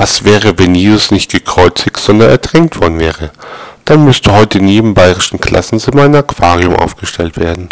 Was wäre, wenn Jesus nicht gekreuzigt, sondern ertränkt worden wäre? Dann müsste heute in jedem bayerischen Klassenzimmer ein Aquarium aufgestellt werden